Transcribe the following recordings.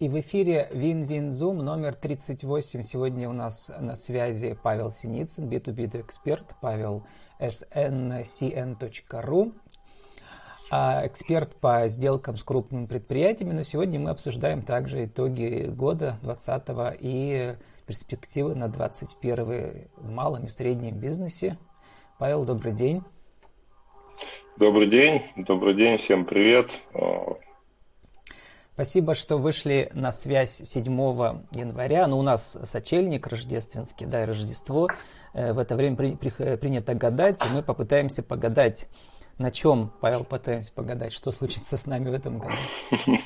И в эфире Вин-Вин-Зум номер 38. Сегодня у нас на связи Павел Синицын, B2B эксперт, Павел sncn.ru, а, эксперт по сделкам с крупными предприятиями. Но сегодня мы обсуждаем также итоги года 2020 и перспективы на 2021 в малом и среднем бизнесе. Павел, добрый день. Добрый день, добрый день, всем привет. Спасибо, что вышли на связь 7 января. Ну, у нас сочельник рождественский, да, и Рождество. Э, в это время при, при, принято гадать, и мы попытаемся погадать. На чем, Павел, пытаемся погадать? Что случится с нами в этом году?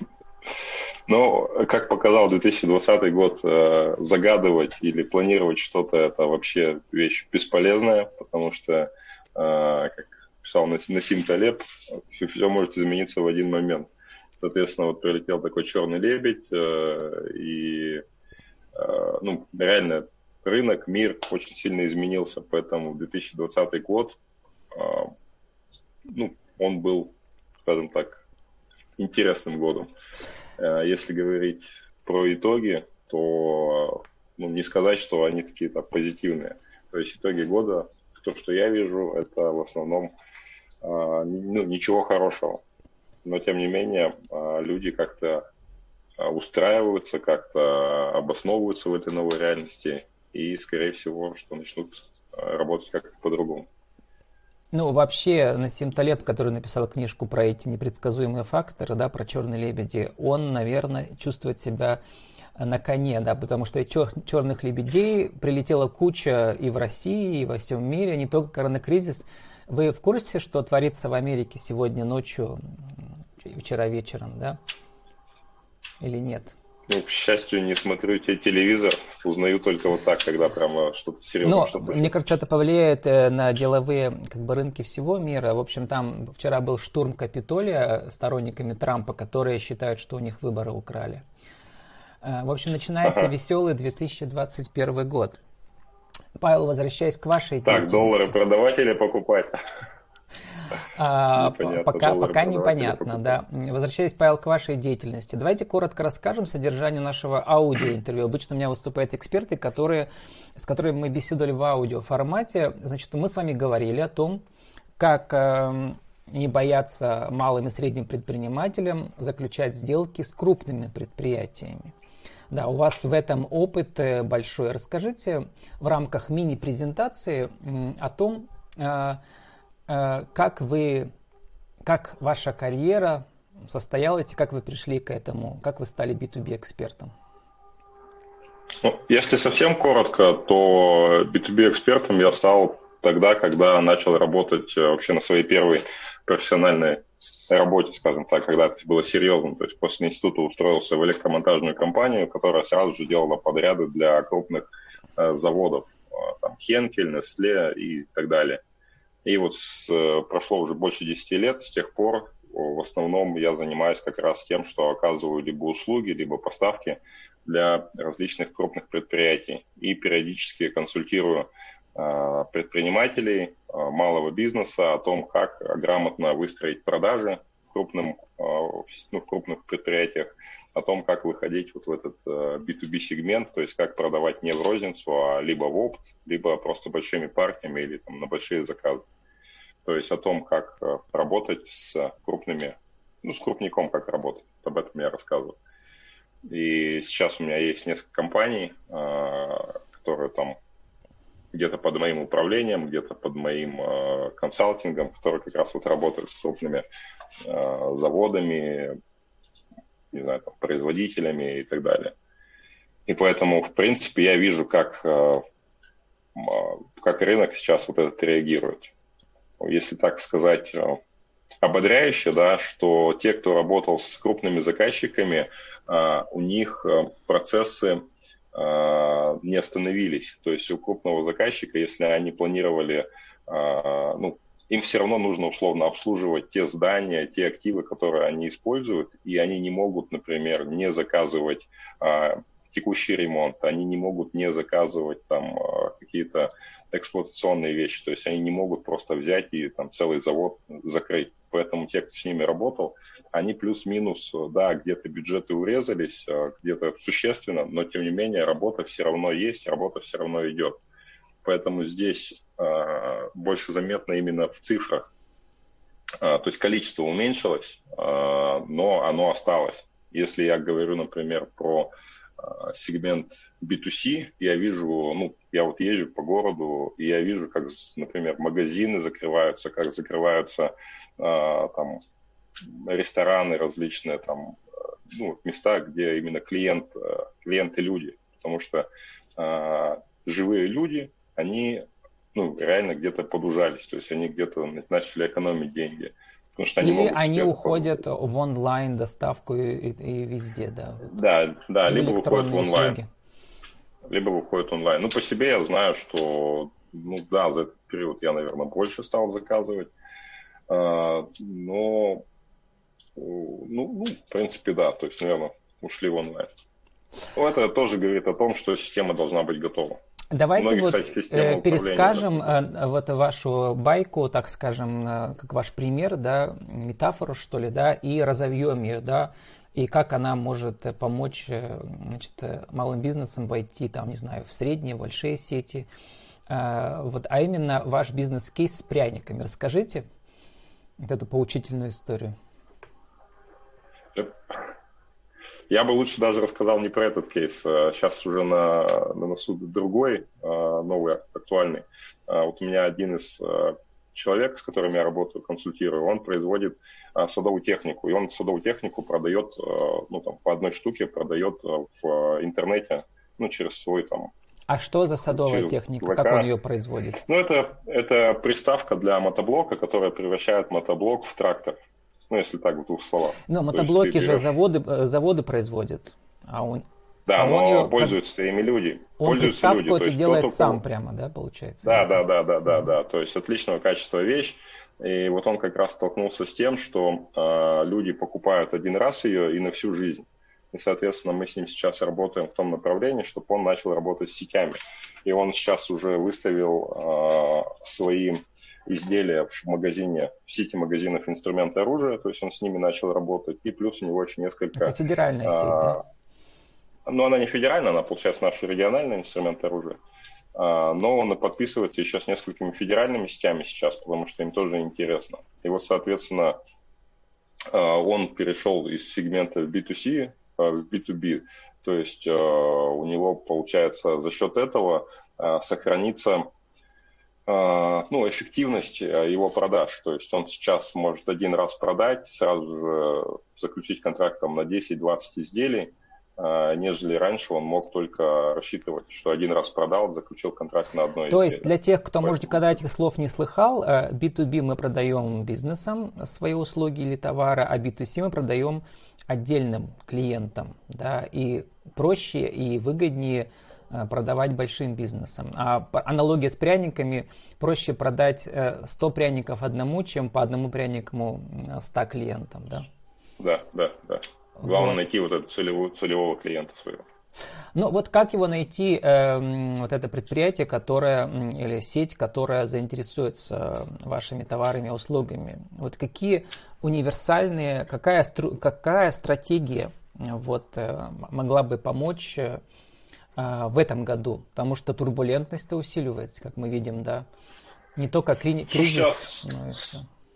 Ну, как показал 2020 год, э, загадывать или планировать что-то – это вообще вещь бесполезная, потому что, э, как писал Насим Талеб, все, все может измениться в один момент. Соответственно, вот прилетел такой черный лебедь, э, и э, ну, реально рынок, мир очень сильно изменился, поэтому 2020 год, э, ну, он был, скажем так, интересным годом. Если говорить про итоги, то ну, не сказать, что они такие-то позитивные. То есть итоги года, то, что я вижу, это в основном ну, ничего хорошего но тем не менее а, люди как-то а, устраиваются, как-то обосновываются в этой новой реальности и, скорее всего, что начнут а, работать как-то по-другому. Ну, вообще, Насим Талеб, который написал книжку про эти непредсказуемые факторы, да, про черные лебеди, он, наверное, чувствует себя на коне, да, потому что чер- черных лебедей прилетела куча и в России, и во всем мире, не только коронакризис. Вы в курсе, что творится в Америке сегодня ночью вчера вечером, да? Или нет? Ну, к счастью, не смотрю телевизор, узнаю только вот так, когда прямо что-то серьезное. Но, что мне кажется, это повлияет э, на деловые как бы, рынки всего мира. В общем, там вчера был штурм Капитолия сторонниками Трампа, которые считают, что у них выборы украли. Э, в общем, начинается ага. веселый 2021 год. Павел, возвращаясь к вашей Так, доллары продавать или покупать? А, пока пока непонятно, да. Возвращаясь, Павел, к вашей деятельности. Давайте коротко расскажем содержание нашего аудиоинтервью. Обычно у меня выступают эксперты, которые, с которыми мы беседовали в аудиоформате. Значит, мы с вами говорили о том, как эм, не бояться малым и средним предпринимателям заключать сделки с крупными предприятиями. Да, у вас в этом опыт э, большой. Расскажите в рамках мини-презентации о том, э, как вы, как ваша карьера состоялась и как вы пришли к этому, как вы стали B2B экспертом? Ну, если совсем коротко, то B2B экспертом я стал тогда, когда начал работать э, вообще на своей первой профессиональной работе, скажем так, когда это было серьезно. То есть после института устроился в электромонтажную компанию, которая сразу же делала подряды для крупных э, заводов, э, там Хенкель, Nestle и так далее. И вот с, э, прошло уже больше 10 лет, с тех пор в основном я занимаюсь как раз тем, что оказываю либо услуги, либо поставки для различных крупных предприятий. И периодически консультирую э, предпринимателей э, малого бизнеса о том, как грамотно выстроить продажи крупным, ну, в крупных предприятиях, о том, как выходить вот в этот B2B сегмент, то есть как продавать не в розницу, а либо в опт, либо просто большими партиями или там, на большие заказы то есть о том, как э, работать с крупными, ну, с крупником, как работать. Об этом я рассказываю. И сейчас у меня есть несколько компаний, э, которые там где-то под моим управлением, где-то под моим э, консалтингом, которые как раз вот работают с крупными заводами, не знаю, там, производителями и так далее. И поэтому, в принципе, я вижу, как, как рынок сейчас вот этот реагирует если так сказать, э, ободряюще, да, что те, кто работал с крупными заказчиками, э, у них э, процессы не остановились. То есть у крупного заказчика, если они планировали, ну, им все равно нужно условно обслуживать те здания, те активы, которые они используют, и они не могут, например, не заказывать текущий ремонт, они не могут не заказывать там какие-то эксплуатационные вещи, то есть они не могут просто взять и там целый завод закрыть, поэтому те, кто с ними работал, они плюс-минус, да, где-то бюджеты урезались, где-то существенно, но тем не менее работа все равно есть, работа все равно идет. Поэтому здесь больше заметно именно в цифрах. То есть количество уменьшилось, но оно осталось. Если я говорю, например, про сегмент B2C, я вижу, ну, я вот езжу по городу, и я вижу, как, например, магазины закрываются, как закрываются э, там рестораны различные, там, ну, места, где именно клиент, клиенты люди, потому что э, живые люди, они ну, реально где-то подужались, то есть они где-то начали экономить деньги. Потому что они Или они уходят в онлайн доставку и, и везде, да. Да, да, либо выходят в онлайн. Услуги. Либо выходят онлайн. Ну, по себе я знаю, что, ну да, за этот период я, наверное, больше стал заказывать. А, но, ну, ну, в принципе, да, то есть, наверное, ушли в онлайн. Ну, это тоже говорит о том, что система должна быть готова. Давайте вот кстати, э, перескажем да. Э, вот вашу байку, так скажем, э, как ваш пример, да, метафору, что ли, да, и разовьем ее, да, и как она может помочь значит, малым бизнесам войти, там, не знаю, в средние, большие сети. Вот, а именно ваш бизнес-кейс с пряниками. Расскажите вот эту поучительную историю. Я бы лучше даже рассказал не про этот кейс. Сейчас а уже на, на носу другой, а, новый, актуальный. А вот у меня один из человек, с которым я работаю, консультирую, он производит садовую технику. И он садовую технику продает, ну, там, по одной штуке продает в интернете, ну, через свой там а что за садовая техника? ВК. Как он ее производит? Ну, это, это приставка для мотоблока, которая превращает мотоблок в трактор. Ну, если так, в двух словах. Но мотоблоки берешь... же заводы, э, заводы производят. А он, да, а но он ее, пользуются как... ими люди. Он пользуются люди. То есть делает сам прямо, да, получается? Да, да, да, да, да, да. То есть отличного качества вещь. И вот он как раз столкнулся с тем, что э, люди покупают один раз ее и на всю жизнь. И, соответственно, мы с ним сейчас работаем в том направлении, чтобы он начал работать с сетями. И он сейчас уже выставил э, свои изделия в магазине, в сети магазинов инструменты оружия, то есть он с ними начал работать, и плюс у него еще несколько... Это федеральная а, сеть, да? Но она не федеральная, она, получается, наши региональные инструменты оружия. А, но он подписывается еще с несколькими федеральными сетями сейчас, потому что им тоже интересно. И вот, соответственно, а, он перешел из сегмента B2C в B2B. То есть у него, получается, за счет этого сохранится а, ну, эффективность э, его продаж. То есть он сейчас может один раз продать, сразу же заключить контракт там, на 10-20 изделий, а, нежели раньше он мог только рассчитывать, что один раз продал, заключил контракт на одно То изделие. есть для тех, кто, Поэтому... может, никогда этих слов не слыхал, B2B э, мы продаем бизнесам свои услуги или товары, а B2C мы продаем отдельным клиентам. Да, и проще и выгоднее продавать большим бизнесом. А аналогия с пряниками, проще продать 100 э, пряников одному, чем по одному прянику 100 клиентам, да? Да, да, да. Главное вот. найти вот этого целевого, целевого клиента своего. Ну вот как его найти, э, вот это предприятие, которое, или сеть, которая заинтересуется вашими товарами и услугами? Вот какие универсальные, какая, какая стратегия вот, э, могла бы помочь а, в этом году, потому что турбулентность-то усиливается, как мы видим, да. Не только кри- кризис, но и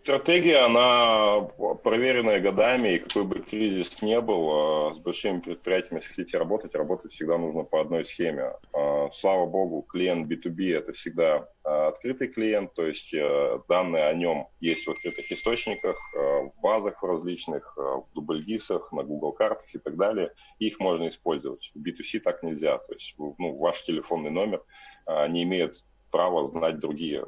Стратегия, она проверенная годами, и какой бы кризис ни был, а, с большими предприятиями, если хотите работать, работать всегда нужно по одной схеме. А, слава богу, клиент B2B – это всегда открытый клиент, то есть э, данные о нем есть в открытых источниках, э, в базах различных, э, в дубльгисах, на Google картах и так далее. Их можно использовать. В B2C так нельзя. То есть ну, ваш телефонный номер не имеет права знать другие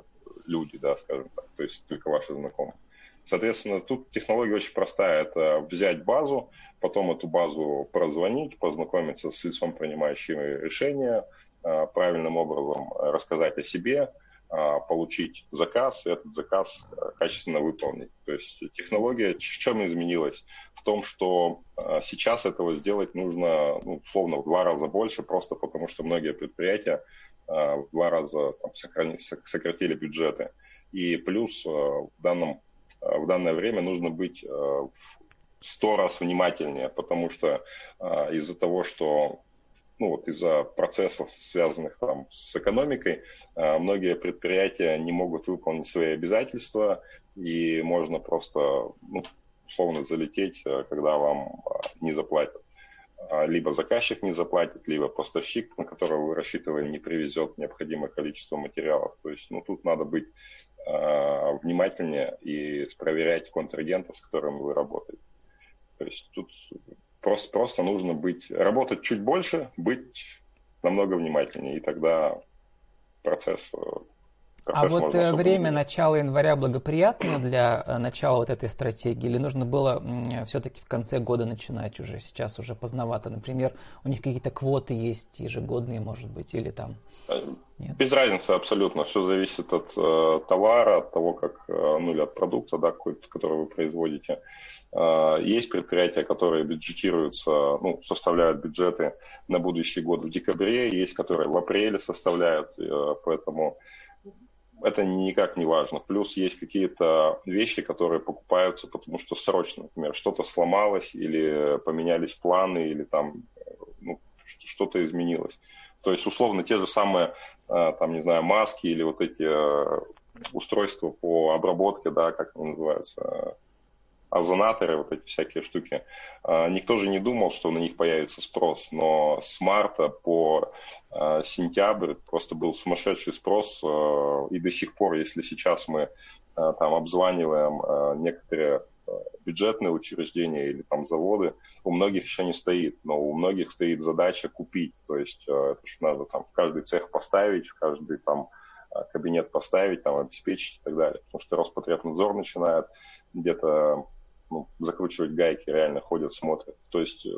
люди, да, скажем так, то есть только ваши знакомые. Соответственно, тут технология очень простая. Это взять базу, потом эту базу прозвонить, познакомиться с лицом, принимающим решения, а, правильным образом рассказать о себе, а, получить заказ, и этот заказ а, качественно выполнить. То есть технология в чем изменилась? В том, что сейчас этого сделать нужно, ну, условно, в два раза больше, просто потому что многие предприятия Э, в два раза там, сократили бюджеты. И плюс э, в данном в данное время нужно быть в сто раз внимательнее, потому что из-за того, что ну вот из-за процессов, связанных там с экономикой, многие предприятия не могут выполнить свои обязательства, и можно просто ну, условно залететь, когда вам не заплатят. А, либо заказчик не заплатит, либо поставщик, на которого вы рассчитывали, не привезет необходимое количество материалов. То есть ну, тут надо быть э, внимательнее и проверять контрагентов, с которыми вы работаете. То есть тут просто, просто нужно быть, работать чуть больше, быть намного внимательнее, и тогда процесс э, а вот э, время начала января благоприятное для э, начала вот этой стратегии? Или нужно было все-таки в конце года начинать уже? Сейчас уже поздновато. Например, у них какие-то квоты есть ежегодные, может быть, или там? Э, Нет? Без разницы абсолютно. Все зависит от э, товара, от того, как, ну или от продукта, да, который вы производите. Э, есть предприятия, которые бюджетируются, ну, составляют бюджеты на будущий год в декабре, есть, которые в апреле составляют, э, поэтому это никак не важно. Плюс есть какие-то вещи, которые покупаются, потому что срочно, например, что-то сломалось или поменялись планы, или там ну, что-то изменилось. То есть, условно, те же самые, э, там, не знаю, маски или вот эти э, устройства по обработке, да, как они называются, озонаторы, вот эти всякие штуки, а, никто же не думал, что на них появится спрос, но с марта по а, сентябрь просто был сумасшедший спрос, а, и до сих пор, если сейчас мы там обзваниваем некоторые бюджетные учреждения или там заводы, у многих еще не стоит, но у многих стоит задача купить, то есть это же надо там в каждый цех поставить, в каждый там кабинет поставить, там обеспечить и так далее, потому что Роспотребнадзор начинает где-то ну, закручивать гайки, реально ходят, смотрят. То есть э,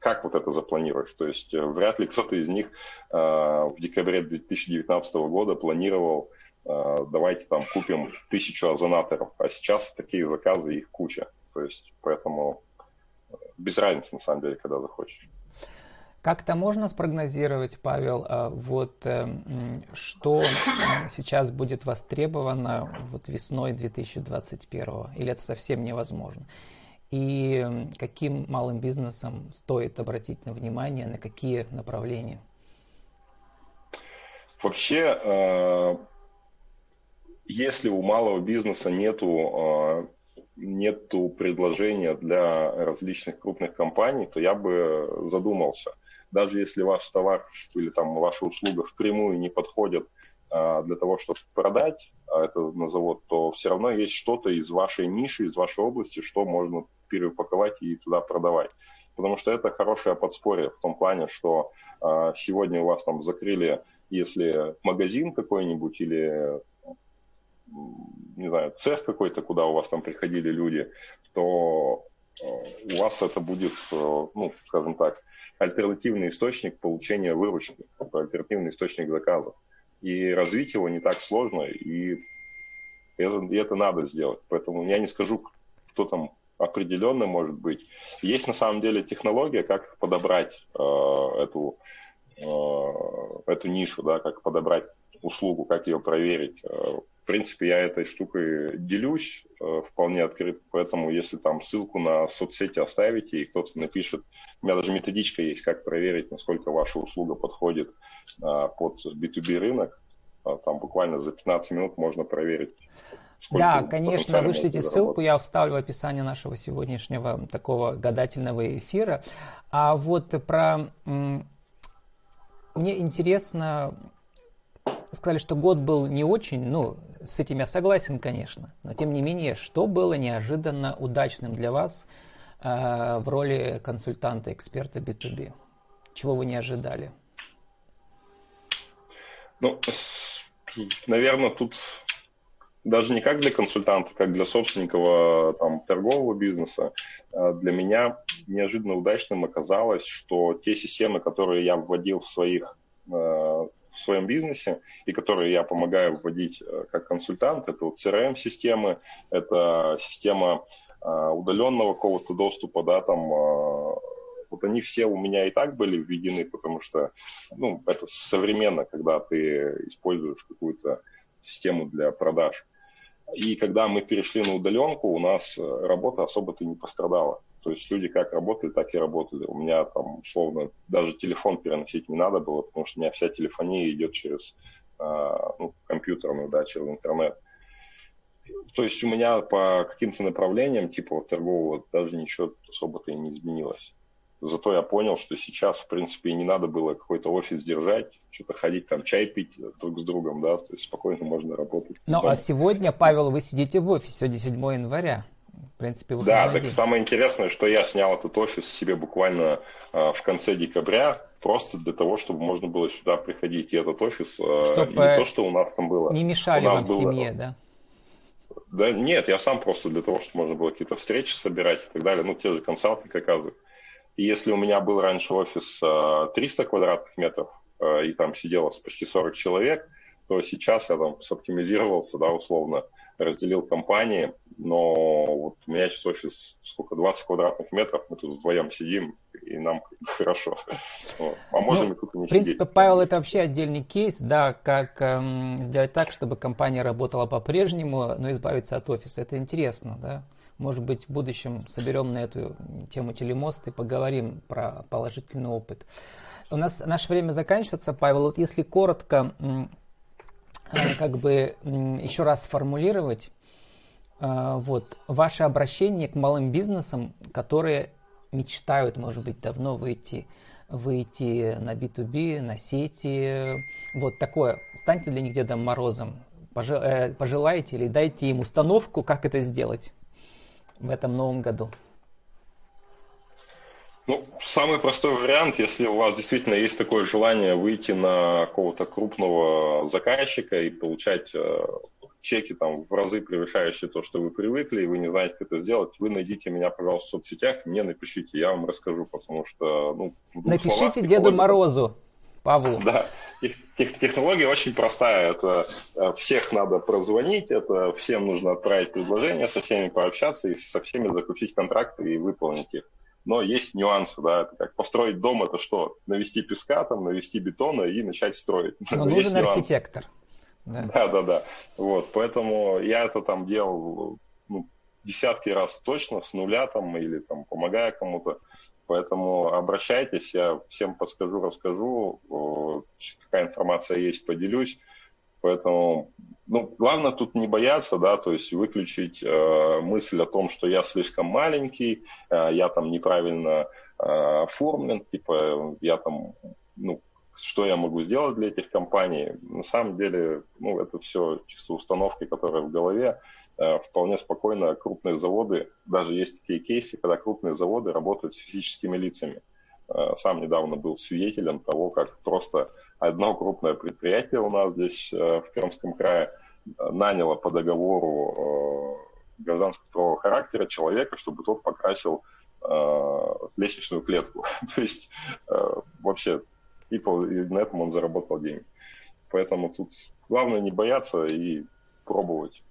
как вот это запланировать? То есть э, вряд ли кто-то из них э, в декабре 2019 года планировал э, давайте там купим тысячу озонаторов, а сейчас такие заказы, их куча. То есть поэтому э, без разницы на самом деле, когда захочешь. Как-то можно спрогнозировать, Павел, э, вот э, что сейчас будет востребовано вот весной 2021 или это совсем невозможно? И каким малым бизнесом стоит обратить на внимание, на какие направления? Вообще, э, если у малого бизнеса нету нету предложения для различных крупных компаний, то я бы задумался – даже если ваш товар или там ваша услуга впрямую не подходят а, для того, чтобы продать а, это на завод, то все равно есть что-то из вашей ниши, из вашей области, что можно переупаковать и туда продавать. Потому что это хорошее подспорье в том плане, что а, сегодня у вас там закрыли, если магазин какой-нибудь или не знаю, цех какой-то, куда у вас там приходили люди, то у вас это будет, ну, скажем так, альтернативный источник получения выручки, альтернативный источник заказов. И развить его не так сложно, и это, и это надо сделать. Поэтому я не скажу, кто там определенно может быть. Есть на самом деле технология, как подобрать э, эту, э, эту нишу, да, как подобрать услугу, как ее проверить. Э, в принципе, я этой штукой делюсь э, вполне открыто, поэтому если там ссылку на соцсети оставите, и кто-то напишет, у меня даже методичка есть, как проверить, насколько ваша услуга подходит э, под B2B рынок, э, там буквально за 15 минут можно проверить. Да, конечно, вышлите ссылку, я вставлю в описание нашего сегодняшнего такого гадательного эфира. А вот про... Мне интересно, сказали, что год был не очень, ну, с этим я согласен, конечно, но тем не менее, что было неожиданно удачным для вас э, в роли консультанта, эксперта B2B? Чего вы не ожидали? Ну, наверное, тут даже не как для консультанта, как для собственника там, торгового бизнеса, а для меня неожиданно удачным оказалось, что те системы, которые я вводил в своих э, в своем бизнесе и которые я помогаю вводить э, как консультант. Это вот CRM-системы, это система э, удаленного какого-то доступа, да, там э, вот они все у меня и так были введены, потому что, ну, это современно, когда ты используешь какую-то систему для продаж. И когда мы перешли на удаленку, у нас работа особо-то не пострадала. То есть люди как работали, так и работали. У меня там, условно, даже телефон переносить не надо было, потому что у меня вся телефония идет через ну, компьютерную, да, через интернет. То есть у меня по каким-то направлениям, типа вот торгового, даже ничего особо-то и не изменилось. Зато я понял, что сейчас, в принципе, и не надо было какой-то офис держать, что-то ходить там чай пить друг с другом, да, то есть спокойно можно работать. Ну, а сегодня, Павел, вы сидите в офисе, сегодня 7 января. В принципе, Да, так день. самое интересное, что я снял этот офис себе буквально э, в конце декабря, просто для того, чтобы можно было сюда приходить. И этот офис, э, чтобы не то, что у нас там было. Не мешали вам было, семье, да? Да нет, я сам просто для того, чтобы можно было какие-то встречи собирать и так далее, ну, те же консалтинг оказывают. И если у меня был раньше офис 300 э, квадратных метров, э, и там сидело почти 40 человек, то сейчас я там соптимизировался, да, условно, разделил компании, но вот у меня сейчас офис сколько, 20 квадратных метров, мы тут вдвоем сидим, и нам хорошо. А можем ну, и тут и не В принципе, сидеть, Павел, это вообще отдельный кейс, да, как эм, сделать так, чтобы компания работала по-прежнему, но избавиться от офиса. Это интересно, да. Может быть, в будущем соберем на эту тему телемост и поговорим про положительный опыт. У нас наше время заканчивается, Павел. Вот если коротко, э, как бы еще раз сформулировать, вот, ваше обращение к малым бизнесам, которые мечтают, может быть, давно выйти, выйти на B2B, на сети. Вот такое. Станьте для них Дедом Морозом. Э, пожелайте или дайте им установку, как это сделать в этом новом году. Ну, самый простой вариант, если у вас действительно есть такое желание выйти на какого-то крупного заказчика и получать э, чеки там в разы превышающие то, что вы привыкли, и вы не знаете, как это сделать, вы найдите меня, пожалуйста, в соцсетях, мне напишите, я вам расскажу, потому что, ну, Напишите словах, Деду Морозу, Павлу. Да, тех, технология очень простая, это э, всех надо прозвонить, это всем нужно отправить предложение, со всеми пообщаться и со всеми заключить контракты и выполнить их. Но есть нюансы, да, это как построить дом, это что? Навести песка, там, навести бетона и начать строить. Но нужен архитектор. Да. да, да. Вот, поэтому я это там делал ну, десятки раз точно, с нуля там, или там помогая кому-то. Поэтому обращайтесь, я всем подскажу, расскажу, какая информация есть, поделюсь. Поэтому, ну, главное тут не бояться, да, то есть выключить э, мысль о том, что я слишком маленький, э, я там неправильно э, оформлен, типа я там, ну, что я могу сделать для этих компаний. На самом деле, ну, это все чисто установки, которые в голове. Э, вполне спокойно крупные заводы, даже есть такие кейсы, когда крупные заводы работают с физическими лицами. Э, сам недавно был свидетелем того, как просто одно крупное предприятие у нас здесь э, в Пермском крае наняло по договору гражданского характера человека, чтобы тот покрасил лестничную клетку. То есть вообще и, и на этом он заработал деньги. Поэтому тут главное не бояться и пробовать.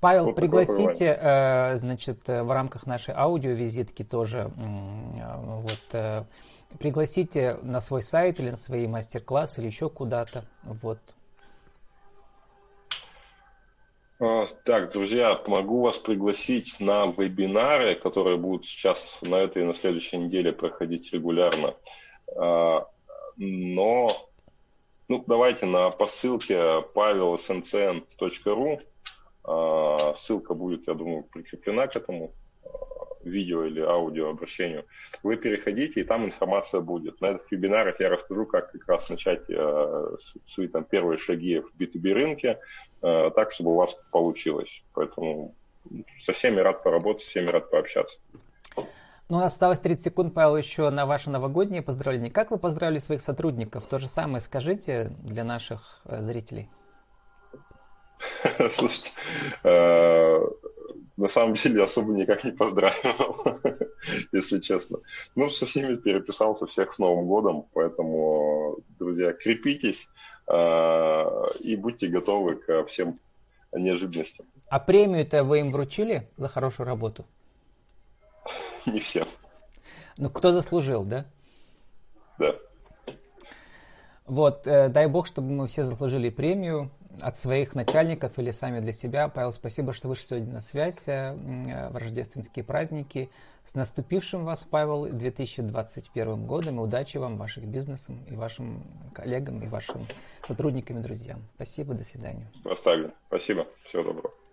Павел, вот пригласите, э, значит, в рамках нашей аудиовизитки тоже, вот, э, пригласите на свой сайт или на свои мастер-классы или еще куда-то, вот. А, так, друзья, могу вас пригласить на вебинары, которые будут сейчас на этой и на следующей неделе проходить регулярно. А, но ну, давайте на по ссылке pavelsncn.ru а, ссылка будет, я думаю, прикреплена к этому а, видео или аудио обращению. Вы переходите, и там информация будет. На этих вебинарах я расскажу, как как раз начать э, свои там первые шаги в B2B рынке, э, так, чтобы у вас получилось. Поэтому со всеми рад поработать, со всеми рад пообщаться. Ну, у нас осталось 30 секунд, Павел, еще на ваше новогоднее поздравление. Как вы поздравили своих сотрудников? То же самое скажите для наших э, зрителей. Слушайте, э, на самом деле особо никак не поздравил, если честно. Ну, со всеми переписался всех с Новым годом, поэтому, друзья, крепитесь э, и будьте готовы к всем неожиданностям. А премию-то вы им вручили за хорошую работу? Не всем. Ну, кто заслужил, да? Да. Вот, э, дай бог, чтобы мы все заслужили премию. от своих начальников или сами для себя. Павел, спасибо, что вышли сегодня на связь э, в рождественские праздники. С наступившим вас, Павел, 2021 годом и удачи вам, ваших бизнесам и вашим коллегам, и вашим сотрудникам и друзьям. Спасибо, до свидания. Оставлю. Спасибо, всего доброго.